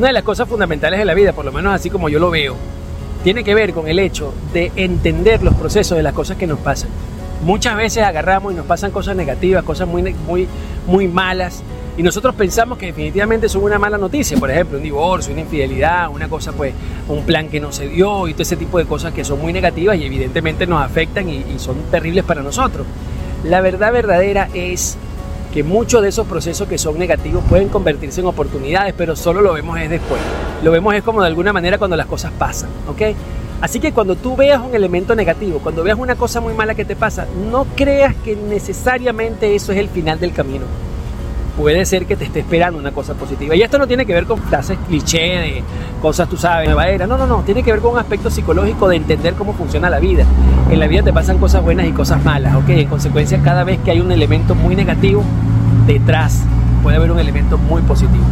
Una de las cosas fundamentales de la vida, por lo menos así como yo lo veo, tiene que ver con el hecho de entender los procesos de las cosas que nos pasan. Muchas veces agarramos y nos pasan cosas negativas, cosas muy, muy, muy malas, y nosotros pensamos que definitivamente son una mala noticia, por ejemplo, un divorcio, una infidelidad, una cosa, pues, un plan que no se dio y todo ese tipo de cosas que son muy negativas y evidentemente nos afectan y, y son terribles para nosotros. La verdad verdadera es que muchos de esos procesos que son negativos pueden convertirse en oportunidades, pero solo lo vemos es después. Lo vemos es como de alguna manera cuando las cosas pasan, ¿ok? Así que cuando tú veas un elemento negativo, cuando veas una cosa muy mala que te pasa, no creas que necesariamente eso es el final del camino. Puede ser que te esté esperando una cosa positiva. Y esto no tiene que ver con frases cliché de cosas, tú sabes, nueva era. No, no, no. Tiene que ver con un aspecto psicológico de entender cómo funciona la vida. En la vida te pasan cosas buenas y cosas malas, ¿ok? En consecuencia, cada vez que hay un elemento muy negativo, detrás puede haber un elemento muy positivo.